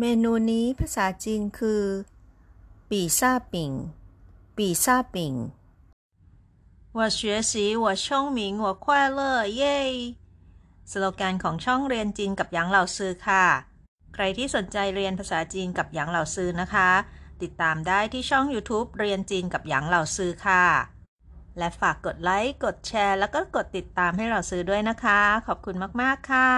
เมนูนี้ภาษาจีนคือ ปีซ่าปิ่ง ปีซ่าปิ่ง我学习我聪明我快乐เย้สโลแกนของช่องเรียนจีนกับหยางเหล่าซือค่ะ ใครที่สนใจเรียนภาษาจีนกับหยางเหล่าซือนะคะ ติดตามได้ที่ช่อง YouTube เรียนจีนกับหยางเหล่าซือค่ะ และฝากกดไลค์ กดแชร์ แล้วก็กดติดตามให้เราซื้อด้วยนะคะ ขอบคุณมาก ๆ ค่ะ